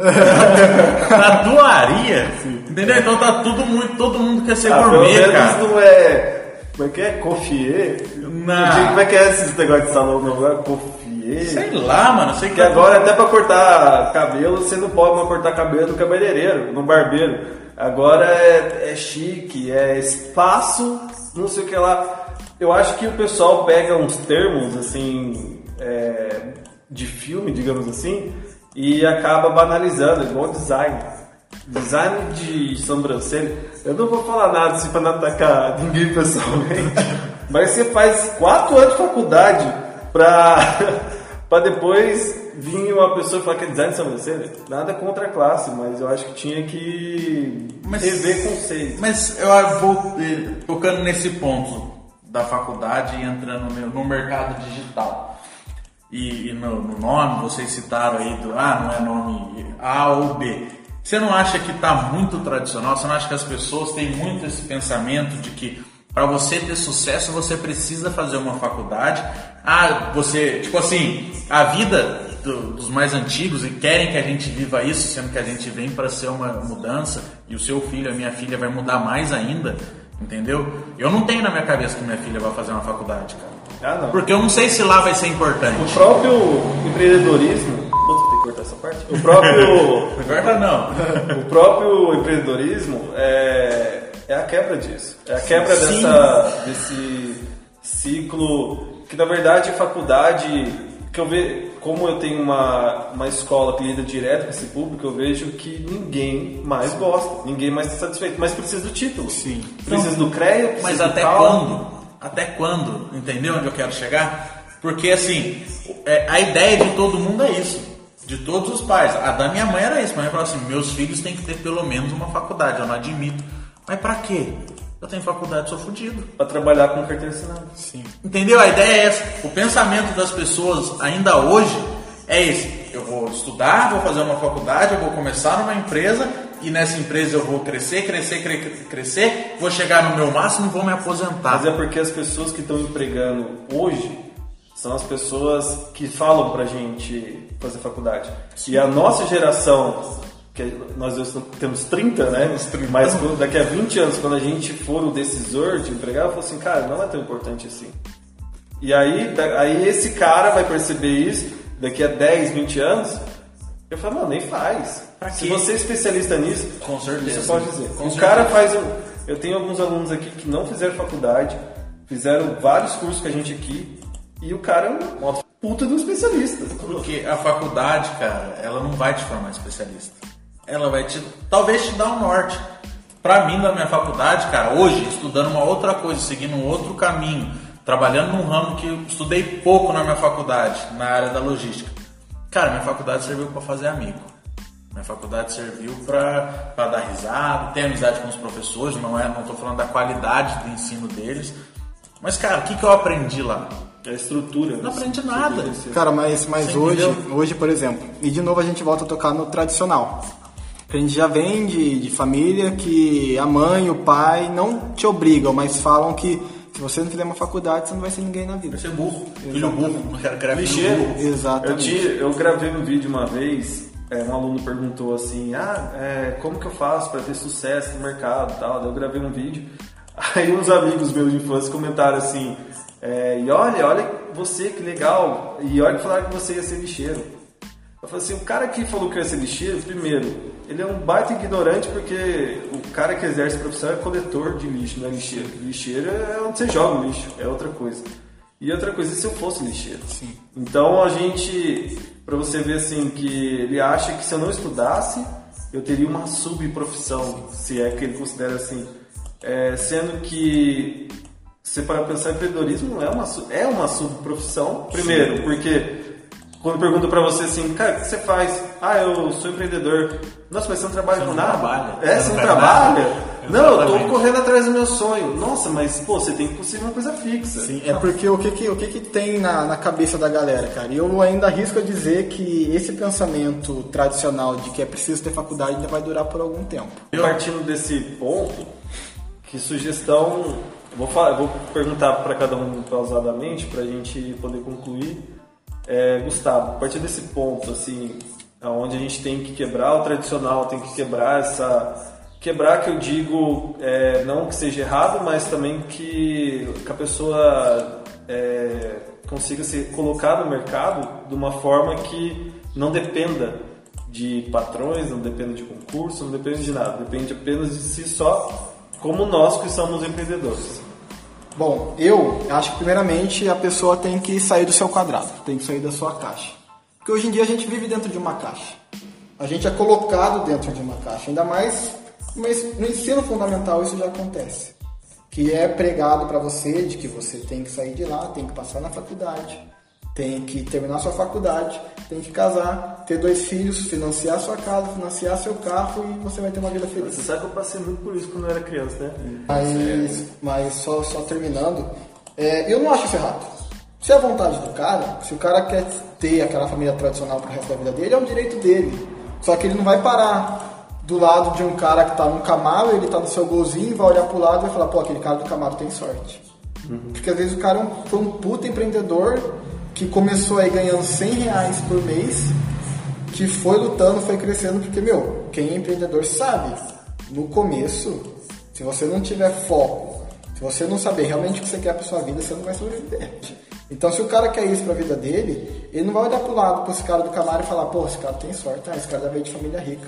S3: Tatuaria? Sim. Entendeu? Então tá tudo muito. Todo mundo quer ser ah, gourmet, cara.
S1: não é. Como é que é? Cofier? Não. Como é que é esse negócio de salão não é Cofier?
S3: Sei lá, mano. Sei
S1: que, que agora até pra cortar cabelo, você não pode mais cortar cabelo no cabeleireiro, no barbeiro. Agora é, é chique, é espaço, não sei o que lá. Eu acho que o pessoal pega uns termos, assim, é, de filme, digamos assim, e acaba banalizando, igual design. Design de sobrancelha. Eu não vou falar nada assim pra não atacar ninguém pessoalmente, mas você faz quatro anos de faculdade pra, pra depois vir uma pessoa e falar que é design de sobrancelha. Nada contra a classe, mas eu acho que tinha que mas, rever conceitos.
S3: Mas eu vou eh, tocando nesse ponto da faculdade e entrando no, mercado digital. E, e no, no, nome, vocês citaram aí do ah, não é nome A ou B. Você não acha que está muito tradicional? Você não acha que as pessoas têm muito esse pensamento de que para você ter sucesso você precisa fazer uma faculdade? Ah, você, tipo assim, a vida do, dos mais antigos e querem que a gente viva isso, sendo que a gente vem para ser uma mudança e o seu filho, a minha filha vai mudar mais ainda. Entendeu? Eu não tenho na minha cabeça que minha filha vai fazer uma faculdade, cara. Ah. Porque eu não sei se lá vai ser importante.
S1: O próprio empreendedorismo. Putz, tem que cortar essa parte. O próprio.
S3: Corta não.
S1: o próprio empreendedorismo é, é a quebra disso. É a quebra dessa, desse ciclo que na verdade faculdade que eu vejo, como eu tenho uma, uma escola que lida direto com esse público, eu vejo que ninguém mais gosta, ninguém mais está satisfeito, mas precisa do título.
S3: Sim.
S1: Precisa então, do crédito,
S3: Mas até quando? Até quando? Entendeu onde eu quero chegar? Porque assim, é, a ideia de todo mundo é isso. De todos os pais. A da minha mãe era isso. Minha mãe falou assim: meus filhos têm que ter pelo menos uma faculdade. Eu não admito. Mas para quê? Eu tenho faculdade, sou fodido.
S1: Pra trabalhar com carteira assinada.
S3: Sim. Entendeu? A ideia é essa. O pensamento das pessoas ainda hoje é esse. Eu vou estudar, vou fazer uma faculdade, eu vou começar numa empresa e nessa empresa eu vou crescer, crescer, cre crescer, vou chegar no meu máximo e vou me aposentar.
S1: Mas é porque as pessoas que estão empregando hoje são as pessoas que falam pra gente fazer faculdade. Sim. E a nossa geração que nós temos 30, né? Temos 30. Mas daqui a 20 anos, quando a gente for o decisor de empregar, eu falo assim, cara, não é tão importante assim. E aí, aí esse cara vai perceber isso daqui a 10, 20 anos. Eu falo, não, nem faz. Se você é especialista nisso,
S3: com certeza.
S1: Você pode dizer.
S3: Com
S1: o
S3: certeza.
S1: cara faz. Eu tenho alguns alunos aqui que não fizeram faculdade, fizeram vários cursos com a gente aqui, e o cara é uma puta de um especialista.
S3: Porque a faculdade, cara, ela não vai te formar especialista. Ela vai te. talvez te dar um norte. Pra mim, na minha faculdade, cara, hoje, estudando uma outra coisa, seguindo um outro caminho, trabalhando num ramo que eu estudei pouco na minha faculdade, na área da logística. Cara, minha faculdade serviu para fazer amigo. Minha faculdade serviu para dar risada, ter amizade com os professores, não é, não tô falando da qualidade do ensino deles. Mas, cara, o que, que eu aprendi lá?
S1: A estrutura.
S3: Não aprendi nada.
S2: Cara, mas, mas
S3: Você
S2: hoje,
S3: entendeu?
S2: hoje, por exemplo, e de novo a gente volta a tocar no tradicional. A gente já vem de, de família que a mãe o pai não te obrigam, mas falam que se você não fizer uma faculdade, você não vai ser ninguém na vida.
S3: Vai ser burro. Filho burro. Não quero burro.
S1: Eu,
S2: Exatamente.
S1: tinha, eu gravei um vídeo uma vez, é, um aluno perguntou assim, ah, é, como que eu faço para ter sucesso no mercado e tal. Eu gravei um vídeo, aí uns amigos meus de infância comentaram assim, é, e olha, olha você, que legal, e olha que falaram que você ia ser lixeiro. Eu falei assim, o cara que falou que ia ser lixeiro, primeiro, ele é um baita ignorante porque o cara que exerce a profissão é coletor de lixo, não é lixeiro. Lixeiro é onde você joga o lixo, é outra coisa. E outra coisa, e se eu fosse lixeiro?
S2: Sim.
S1: Então a gente, pra você ver assim, que ele acha que se eu não estudasse, eu teria uma subprofissão, se é que ele considera assim. É, sendo que, se para pensar em empreendedorismo, é uma, é uma subprofissão, primeiro, porque quando pergunto pra você assim, cara, o que você faz? Ah, eu sou empreendedor. Nossa, mas você não trabalha
S3: Você
S1: com
S3: não
S1: nada?
S3: trabalha.
S1: É,
S3: Você
S1: você não
S3: não
S1: trabalha?
S3: nada.
S1: Não, eu tô correndo atrás do meu sonho. Nossa, mas pô, você tem que conseguir uma coisa fixa.
S2: Sim, é porque o que que, o que, que tem na, na cabeça da galera, cara? E eu ainda arrisco a dizer que esse pensamento tradicional de que é preciso ter faculdade ainda vai durar por algum tempo.
S1: Partindo desse ponto, que sugestão. Vou, falar, vou perguntar para cada um pausadamente para a gente poder concluir. É, Gustavo, a partir desse ponto, assim, onde a gente tem que quebrar o tradicional, tem que quebrar essa. Quebrar que eu digo, é, não que seja errado, mas também que, que a pessoa é, consiga se colocar no mercado de uma forma que não dependa de patrões, não depende de concurso, não depende de nada, depende apenas de si só, como nós que somos empreendedores.
S2: Bom, eu acho que primeiramente a pessoa tem que sair do seu quadrado, tem que sair da sua caixa. Porque hoje em dia a gente vive dentro de uma caixa. A gente é colocado dentro de uma caixa, ainda mais no ensino fundamental isso já acontece. Que é pregado para você de que você tem que sair de lá, tem que passar na faculdade, tem que terminar sua faculdade, tem que casar, ter dois filhos, financiar sua casa, financiar seu carro e você vai ter uma vida feliz.
S1: Você sabe que eu passei muito por isso quando eu era criança, né?
S2: Mas, mas só, só terminando, é, eu não acho isso errado. Se é a vontade do cara, se o cara quer ter aquela família tradicional pro resto da vida dele, é um direito dele. Só que ele não vai parar do lado de um cara que tá num Camaro, ele tá no seu golzinho, vai olhar pro lado e vai falar, pô, aquele cara do Camaro tem sorte. Porque às vezes o cara é um- foi um puta empreendedor que começou aí ganhando 100 reais por mês, que foi lutando, foi crescendo, porque, meu, quem é empreendedor sabe, no começo, se você não tiver foco, se você não saber realmente o que você quer pra sua vida, você não vai sobreviver. Então, se o cara quer isso pra vida dele, ele não vai olhar pro lado esse cara do Camaro e falar, pô, esse cara tem sorte, ah, esse cara veio de família rica.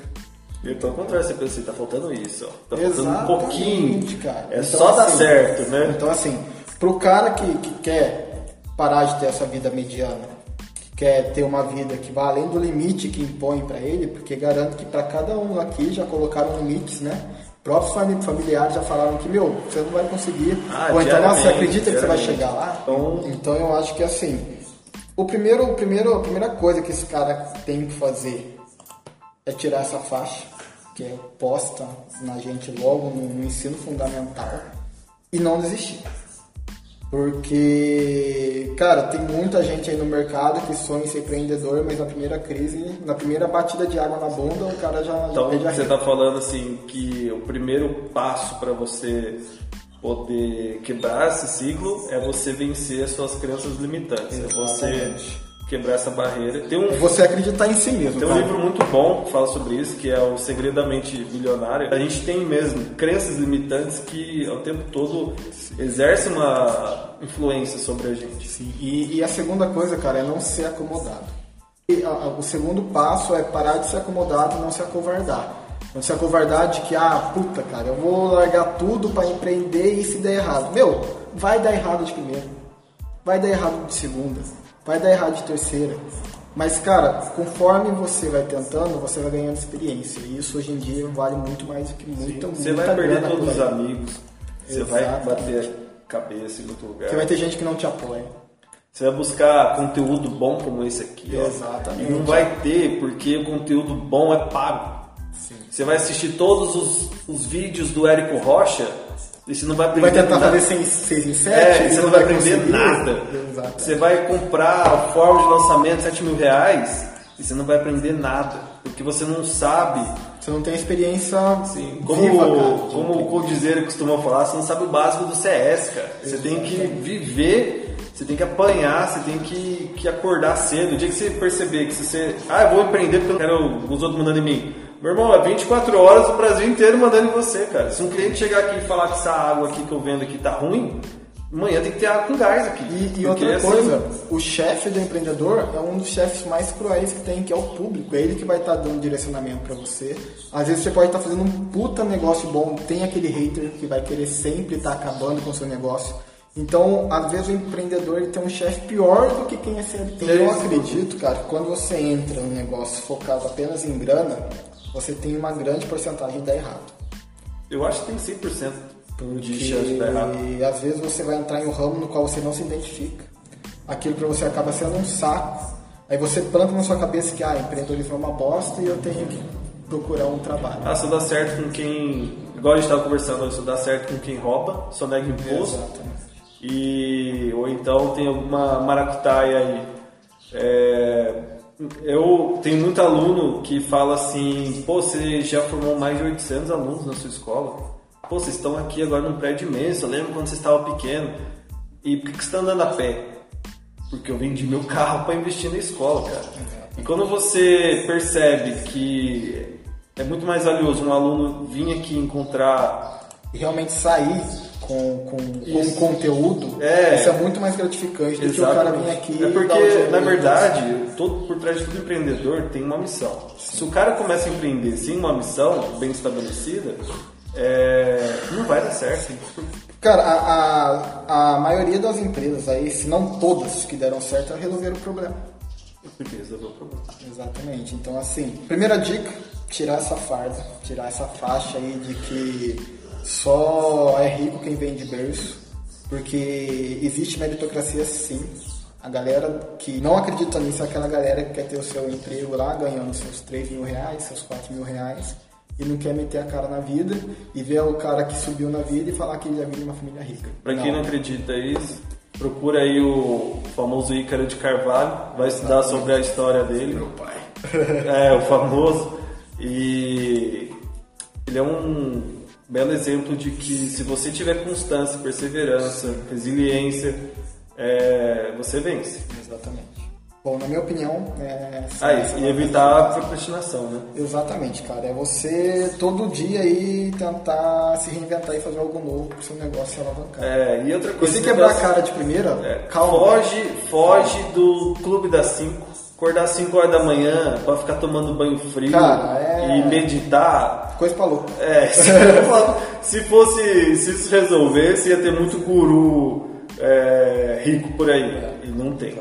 S1: E pelo contrário, você pensa assim, tá faltando isso, ó. Tá faltando um
S2: Exatamente,
S1: pouquinho.
S2: cara.
S1: É
S2: Então,
S1: só dar
S2: assim,
S1: certo, né?
S2: Então, assim, pro cara que, que quer parar de ter essa vida mediana, que quer ter uma vida que vá além do limite que impõe pra ele, porque garanto que pra cada um aqui já colocaram limites, né? Próprios fami- familiares já falaram que, meu, você não vai conseguir.
S1: Ah,
S2: Ou então, nossa, você acredita que você vai chegar lá?
S1: Então-
S2: Então eu acho que assim, o primeiro, o primeiro, a primeira coisa que esse cara tem que fazer é tirar essa faixa que é posta na gente logo no, no ensino fundamental e não desistir. Porque, cara, tem muita gente aí no mercado que sonha em ser empreendedor, mas na primeira crise, na primeira batida de água na bunda, o cara já,
S1: Então você
S2: renda.
S1: tá falando assim que o primeiro passo para você poder quebrar esse ciclo é você vencer as suas crenças limitantes. É você
S2: Exatamente.
S1: Quebrar essa barreira. Tem um,
S2: Você acreditar em si mesmo.
S1: tem um
S2: cara.
S1: livro muito bom que fala sobre isso, que é o Segredo da Mente Milionária. A gente tem mesmo crenças limitantes que ao tempo todo exercem uma influência sobre a gente.
S2: Sim. E, e a segunda coisa, cara, é não ser acomodado. E, a- a- o segundo passo é parar de ser acomodado e não se acovardar. Não se acovardar de que, ah, puta, cara, eu vou largar tudo pra empreender e se der errado. Meu, vai dar errado de primeira. Vai dar errado de segunda. Vai dar errado de terceira. Mas, cara, conforme você vai tentando, você vai ganhando experiência. E isso hoje em dia vale muito mais do que muita,
S1: Você
S2: muita
S1: vai perder todos os amigos, você vai bater a cabeça em outro lugar.
S2: Porque vai ter gente que não te apoia.
S1: Você vai buscar conteúdo bom como esse aqui, ó.
S2: Exatamente.
S1: E não vai ter, porque o conteúdo bom é pago. Você vai assistir todos os, os vídeos do Érico Rocha e você não vai aprender
S2: Vai tentar
S1: nada.
S2: fazer 6 em 7
S1: É, você não vai aprender nada.
S2: Exato.
S1: Você vai comprar a forma de lançamento 7 mil reais e você não vai aprender nada. Porque você não sabe.
S2: Você não tem experiência
S1: Como,
S2: viva, cara.
S1: como o Codizeiro costuma falar, você não sabe o básico do CS, cara. Você tem que viver, você tem que apanhar, você tem que, que acordar cedo. O dia que você perceber que você. Ah, eu vou empreender porque eu não quero os outros mandando em mim. Meu irmão, é 24 horas o Brasil inteiro mandando em você, cara. Se um cliente chegar aqui e falar que essa água aqui que eu vendo aqui tá ruim, amanhã tem que ter água com gás aqui.
S2: E, e outra
S1: assim,
S2: coisa, o chefe do empreendedor é um dos chefes mais cruéis que tem, que é o público. É ele que vai estar dando direcionamento pra você. Às vezes você pode estar fazendo um puta negócio bom, tem aquele hater que vai querer sempre estar acabando com o seu negócio. Então, às vezes o empreendedor ele tem um chefe pior do que quem é CLT. Eu acredito, cara, que quando você entra no negócio focado apenas em grana, você tem uma grande porcentagem de dar errado.
S1: Eu acho que tem 100% de chance de dar errado.
S2: E às vezes você vai entrar em um ramo no qual você não se identifica. Aquilo para você acaba sendo um saco. Aí você planta na sua cabeça que ah, empreendedorismo é uma bosta e eu tenho que procurar um trabalho.
S1: Ah, só dá certo com quem. Igual a gente estava conversando, só dá certo com quem rouba, só nega imposto.
S2: Exatamente.
S1: E, ou então tem alguma maracutaia aí. É, eu tenho muito aluno que fala assim: pô, você já formou mais de 800 alunos na sua escola. Pô, vocês estão aqui agora num prédio imenso. Eu lembro quando você estava pequeno. E por que que você está andando a pé? Porque eu vendi meu carro para investir na escola, cara. E quando você percebe que é muito mais valioso um aluno vir aqui encontrar
S2: E realmente sair com, com, com conteúdo,
S1: É.
S2: isso é muito mais gratificante do que o cara vir aqui
S1: É
S2: e
S1: porque, na verdade, todo, por trás de todo empreendedor tem uma missão. Se o cara começa a empreender sem uma missão bem estabelecida, é, não vai dar certo.
S2: Cara, a, a, a maioria das empresas aí, se não todas que deram certo, resolveram o problema.
S1: Porque resolveu o problema.
S2: Exatamente. Então, assim, primeira dica, tirar essa farda, tirar essa faixa aí de que só é rico quem vem de berço, porque existe meritocracia sim. A galera que não acredita nisso é aquela galera que quer ter o seu emprego lá, ganhando seus 3 mil reais, seus 4 mil reais, e não quer meter a cara na vida e ver o cara que subiu na vida e falar que ele já vive de uma família rica.
S1: Pra quem não acredita nisso, procura aí o famoso Ícaro de Carvalho, vai estudar sobre a história dele.
S3: Meu pai.
S1: É, o famoso. E ele é um belo exemplo de que se você tiver constância, perseverança, resiliência, é, você vence.
S2: Exatamente. Bom, na minha opinião, é...
S1: Ah, isso, e evitar a procrastinação, né?
S2: Exatamente, cara. É você todo dia aí tentar se reinventar e fazer algo novo pro seu negócio se alavancar.
S1: É, e outra
S2: E
S1: coisa...
S2: se
S1: esse
S2: quebrar a cara de primeira,
S1: É,
S2: calma.
S1: Foge, foge do clube das 5. Acordar às 5 horas da manhã pra ficar tomando banho frio
S2: Cara, é-
S1: e meditar.
S2: Coisa pra louco.
S1: É, se, se fosse. Se isso resolvesse, ia ter muito guru é, rico por aí. E não tem.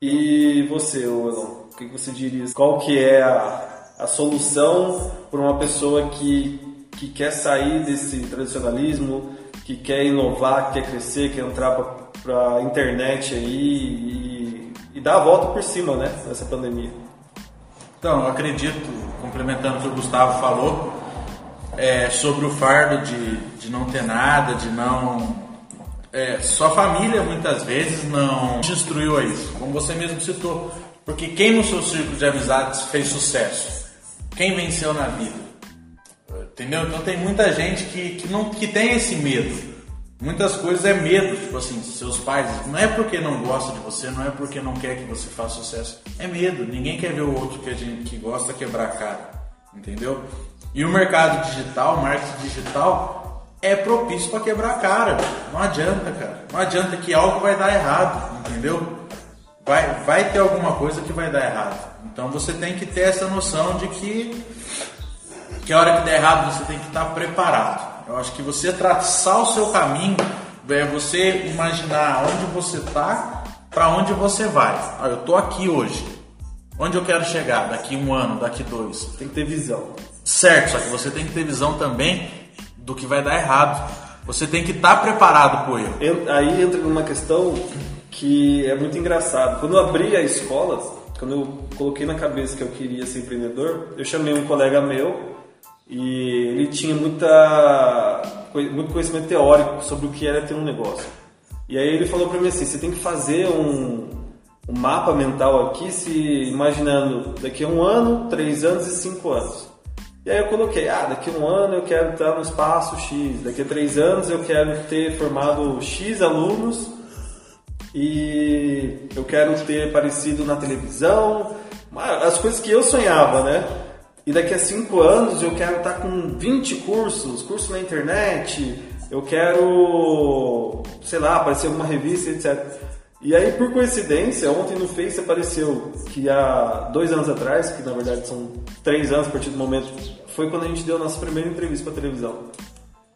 S1: E você, Elon, o que que você diria? Qual que é a, a solução para uma pessoa que, que quer sair desse tradicionalismo, que quer inovar, que quer crescer, quer entrar para a internet aí e, e dar a volta por cima, né, nessa pandemia?
S3: Então, eu acredito, complementando o que o Gustavo falou, é, sobre o fardo de, de não ter nada, de não. É, sua família muitas vezes não te instruiu a isso, como você mesmo citou. Porque quem no seu círculo de amizades fez sucesso? Quem venceu na vida? Entendeu? Então tem muita gente que, que, não, que tem esse medo. Muitas coisas é medo, tipo assim, seus pais, não é porque não gosta de você, não é porque não quer que você faça sucesso, é medo. Ninguém quer ver o outro que a gente que gosta quebrar a cara, entendeu? E o mercado digital, marketing digital é propício para quebrar a cara. Não adianta, cara. Não adianta que algo vai dar errado, entendeu? Vai, vai ter alguma coisa que vai dar errado. Então você tem que ter essa noção de que que a hora que der errado você tem que estar preparado. Eu acho que você traçar o seu caminho é você imaginar onde você está, para onde você vai. Ah, eu estou aqui hoje. Onde eu quero chegar? Daqui um ano, daqui dois.
S1: Tem que ter visão.
S3: Certo, só que você tem que ter visão também do que vai dar errado. Você tem que estar preparado para o erro.
S1: Aí entra numa questão que é muito engraçado. Quando eu abri a escola, quando eu coloquei na cabeça que eu queria ser empreendedor, eu chamei um colega meu e ele tinha muita, muito conhecimento teórico sobre o que era ter um negócio. E aí ele falou para mim assim, você tem que fazer um, um mapa mental aqui, se imaginando daqui a um ano, três anos e cinco anos. E aí eu coloquei, ah, daqui a um ano eu quero estar no espaço X, daqui a três anos eu quero ter formado X alunos e eu quero ter aparecido na televisão, as coisas que eu sonhava, né? E daqui a cinco anos eu quero estar com 20 cursos, cursos na internet, eu quero, sei lá, aparecer alguma revista, etc. E aí, por coincidência, ontem no Face apareceu que há dois anos atrás, que na verdade são três anos a partir do momento, foi quando a gente deu a nossa primeira entrevista para televisão.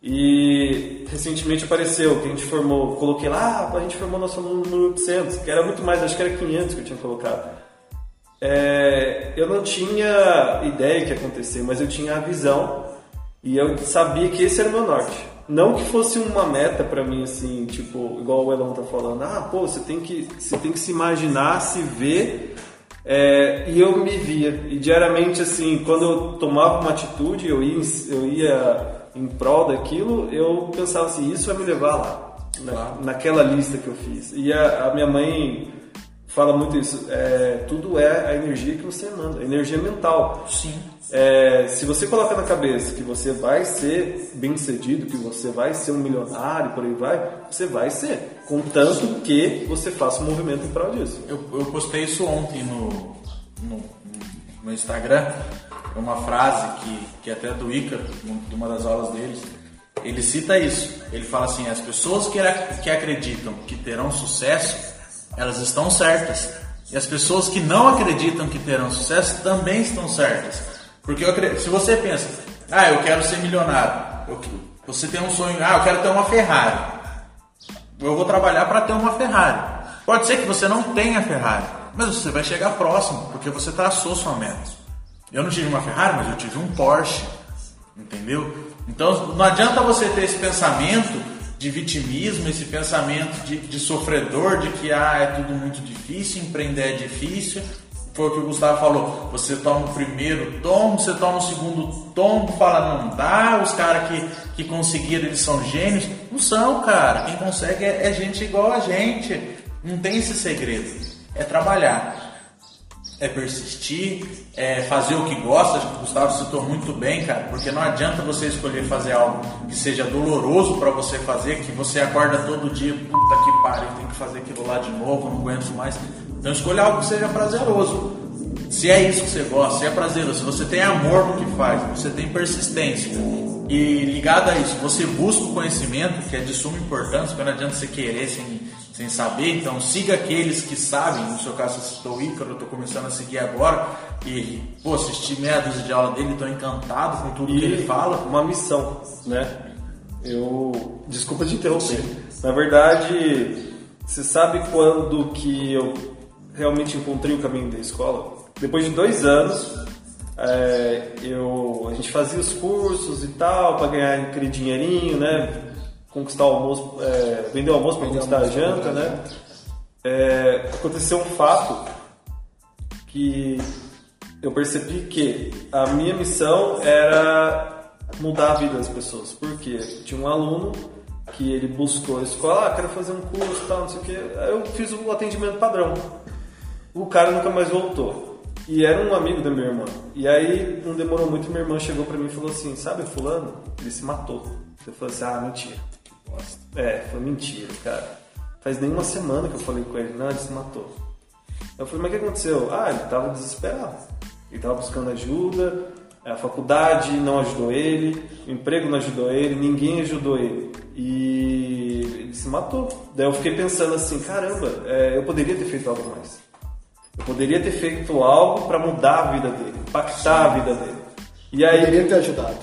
S1: E recentemente apareceu que a gente formou, coloquei lá, a gente formou nosso número 800, que era muito mais, acho que era 500 que eu tinha colocado. É, eu não tinha ideia que ia acontecer, mas eu tinha a visão e eu sabia que esse era o meu norte. Não que fosse uma meta para mim assim, tipo, igual o Elon tá falando, ah, pô, você tem que, você tem que se imaginar, se ver. É, e eu me via. E diariamente, assim, quando eu tomava uma atitude, eu ia, eu ia em prol daquilo, eu pensava assim, isso vai me levar lá, na, naquela lista que eu fiz. E a, a minha mãe fala muito isso. É, tudo é a energia que você manda, energia mental.
S3: Sim.
S1: É, se você coloca na cabeça que você vai ser bem sucedido, que você vai ser um milionário, por aí vai, você vai ser. Contanto que você faça um movimento em prol disso.
S3: Eu, eu postei isso ontem no, no, no Instagram, uma frase que, que é até do Ica, de uma das aulas deles, ele cita isso. Ele fala assim: as pessoas que, que acreditam que terão sucesso elas estão certas. E as pessoas que não acreditam que terão sucesso também estão certas. Porque acredito, se você pensa, ah, eu quero ser milionário, eu, você tem um sonho, ah, eu quero ter uma Ferrari. Eu vou trabalhar para ter uma Ferrari. Pode ser que você não tenha Ferrari, mas você vai chegar próximo, porque você traçou sua meta. Eu não tive uma Ferrari, mas eu tive um Porsche. Entendeu? Então não adianta você ter esse pensamento de vitimismo, esse pensamento de, de sofredor, de que ah, é tudo muito difícil, empreender é difícil. Foi o que o Gustavo falou. Você toma o primeiro tombo, você toma o segundo tombo, fala não dá, os caras que, que conseguiram eles são gênios. Não são, cara. Quem consegue é, é gente igual a gente. Não tem esse segredo. É trabalhar é persistir, é fazer o que gosta, acho que o Gustavo citou muito bem, cara, porque não adianta você escolher fazer algo que seja doloroso para você fazer, que você acorda todo dia, puta que pariu, tem que fazer aquilo lá de novo, não aguento mais. Então escolha algo que seja prazeroso. Se é isso que você gosta, se é prazeroso, se você tem amor no que faz, você tem persistência. E ligado a isso, você busca o conhecimento, que é de suma importância, porque não adianta você querer sem sem saber, então siga aqueles que sabem, no seu caso você citou o Ícaro, eu estou começando a seguir agora, e pô, assisti meia dúzia de aula dele, estou encantado com tudo
S1: e
S3: que ele fala.
S1: Uma missão, né? Eu. Desculpa te interromper. Sim. Na verdade, você sabe quando que eu realmente encontrei o caminho da escola? Depois de dois anos, é, eu, a gente fazia os cursos e tal, para ganhar aquele dinheirinho, né? Conquistar o almoço, é, vender o almoço para conquistar a janta, né? É, aconteceu um fato que eu percebi que a minha missão era mudar a vida das pessoas. Porque tinha um aluno que ele buscou a escola, ah, quero fazer um curso, tal, não sei o que. Aí eu fiz o atendimento padrão. O cara nunca mais voltou. E era um amigo da minha irmã. E aí não demorou muito, minha irmã chegou para mim e falou assim: "Sabe fulano? Ele se matou". Eu falei assim: "Ah, mentira". É, foi mentira, cara. Faz nem uma semana que eu falei com ele, não, ele se matou. Eu falei, mas o que aconteceu? Ah, ele tava desesperado. Ele tava buscando ajuda, a faculdade não ajudou ele, o emprego não ajudou ele, ninguém ajudou ele. E ele se matou. Daí eu fiquei pensando assim, caramba, é, eu poderia ter feito algo mais. Eu poderia ter feito algo para mudar a vida dele, impactar a vida dele.
S2: E aí, poderia ter ajudado.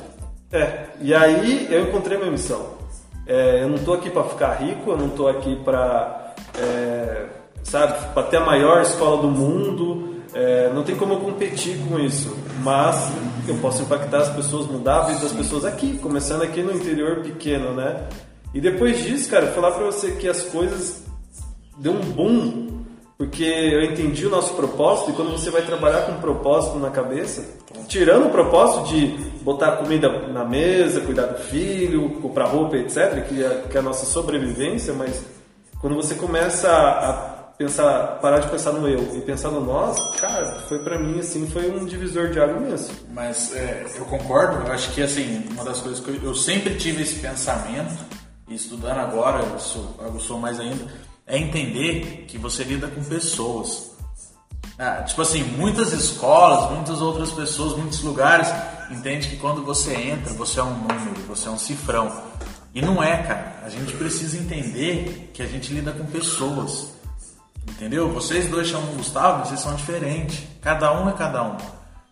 S1: É, e aí eu encontrei minha missão. É, eu não estou aqui para ficar rico, eu não estou aqui para, é, sabe, para ter a maior escola do mundo. É, não tem como eu competir com isso, mas eu posso impactar as pessoas, mudar a vida das pessoas aqui, começando aqui no interior pequeno, né? E depois disso, cara, falar para você que as coisas deu um boom, porque eu entendi o nosso propósito e quando você vai trabalhar com um propósito na cabeça, tirando o propósito de botar comida na mesa, cuidar do filho, comprar roupa, etc., que é, que é a nossa sobrevivência, mas quando você começa a pensar, parar de pensar no eu e pensar no nós, cara, foi para mim assim, foi um divisor de água imenso.
S3: Mas é, eu concordo, eu acho que assim, uma das coisas que eu, eu sempre tive esse pensamento, e estudando agora, eu sou, eu sou mais ainda, é entender que você lida com pessoas. Ah, tipo assim, muitas escolas, muitas outras pessoas, muitos lugares entende que quando você entra, você é um número, você é um cifrão. E não é, cara. A gente precisa entender que a gente lida com pessoas. Entendeu? Vocês dois chamam Gustavo, vocês são diferentes. Cada um é cada um.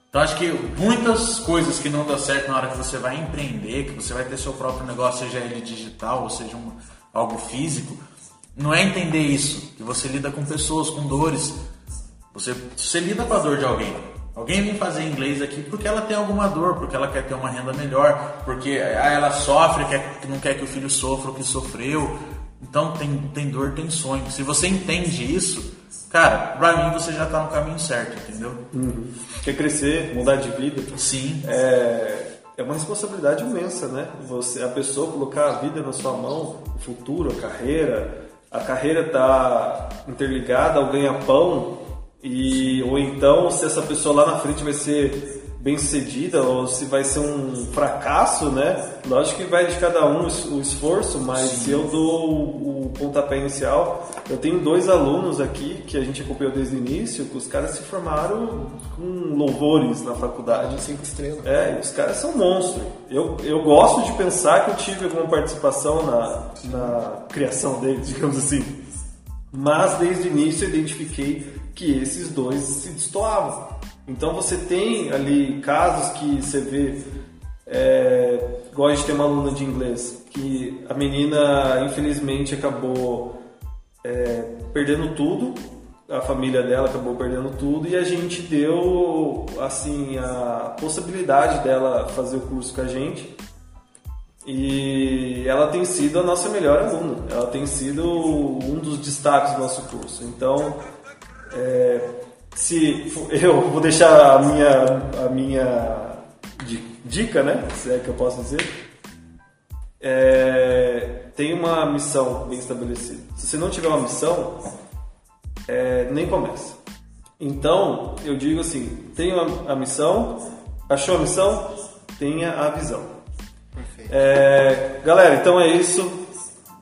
S3: Então acho que muitas coisas que não dão certo na hora que você vai empreender, que você vai ter seu próprio negócio, seja ele digital ou seja um, algo físico, não é entender isso, que você lida com pessoas, com dores. Você, você lida com a dor de alguém. Alguém vem fazer inglês aqui porque ela tem alguma dor, porque ela quer ter uma renda melhor, porque ah, ela sofre, quer, não quer que o filho sofra o que sofreu. Então tem, tem dor, tem sonho. Se você entende isso, cara, pra mim você já tá no caminho certo, entendeu?
S1: Uhum. Quer crescer, mudar de vida?
S3: Sim.
S1: É, é uma responsabilidade imensa, né? Você, a pessoa colocar a vida na sua mão, o futuro, a carreira. A carreira tá interligada ao ganha-pão e ou então se essa pessoa lá na frente vai ser bem sucedida ou se vai ser um fracasso, né? Lógico que vai de cada um o esforço, mas Sim. se eu dou o pontapé inicial, eu tenho dois alunos aqui que a gente acompanhou desde o início, que os caras se formaram com louvores na faculdade.
S2: Cinco estrelas.
S1: É, os caras são monstros. Eu, eu gosto de pensar que eu tive alguma participação na, na criação deles, digamos assim. Mas desde o início eu identifiquei que esses dois se destoavam. Então você tem ali casos que você vê, é, igual a gente tem uma aluna de inglês, que a menina infelizmente acabou é, perdendo tudo, a família dela acabou perdendo tudo e a gente deu assim a possibilidade dela fazer o curso com a gente. E ela tem sido a nossa melhor aluna, ela tem sido um dos destaques do nosso curso. Então, é, se eu vou deixar a minha, a minha dica, né? Se é que eu posso dizer. É, tem uma missão bem estabelecida. Se você não tiver uma missão, é, nem começa. Então, eu digo assim: tenha a missão, achou a missão, tenha a visão. É, galera, então é isso.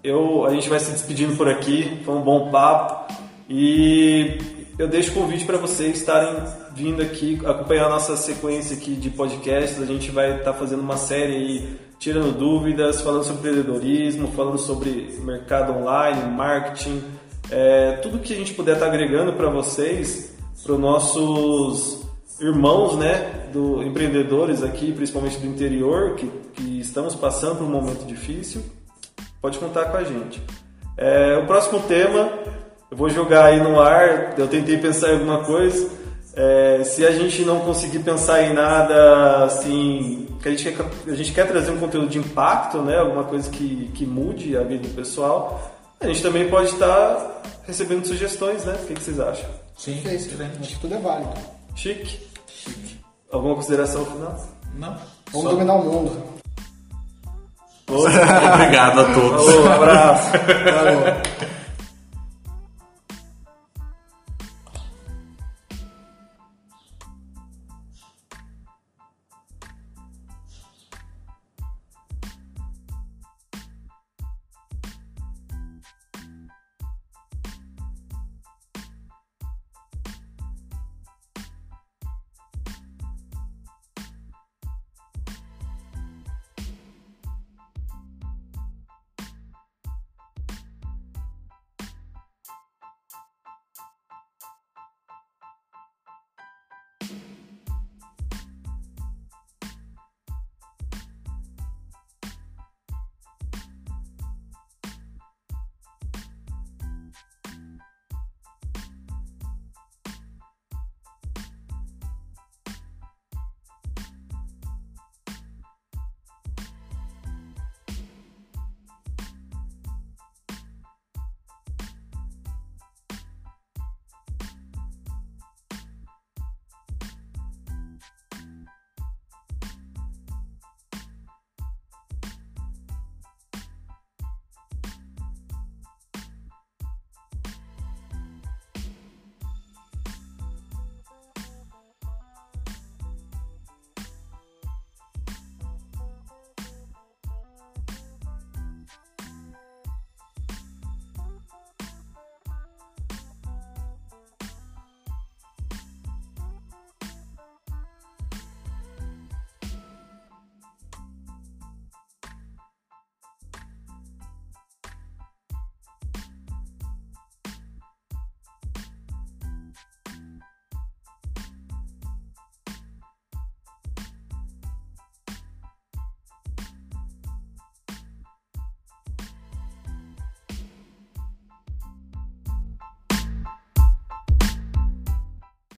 S1: Eu, a gente vai se despedindo por aqui. Foi um bom papo. E eu deixo o convite para vocês estarem vindo aqui acompanhar a nossa sequência aqui de podcasts. A gente vai estar tá fazendo uma série aí, tirando dúvidas, falando sobre empreendedorismo, falando sobre mercado online, marketing, é, tudo que a gente puder estar tá agregando para vocês, para os nossos irmãos, né, do empreendedores aqui, principalmente do interior, que, que estamos passando por um momento difícil, pode contar com a gente. É, o próximo tema eu vou jogar aí no ar, eu tentei pensar em alguma coisa. É, se a gente não conseguir pensar em nada assim, que a gente, quer, a gente quer trazer um conteúdo de impacto, né? alguma coisa que, que mude a vida do pessoal, a gente também pode estar recebendo sugestões, né? O que, que vocês acham?
S2: Sim, é isso. Acho que tudo é válido.
S1: Chique. Chique. Alguma consideração final?
S3: Não.
S2: Vamos Só... dominar o mundo.
S3: Obrigado a todos.
S1: Um abraço. Valeu.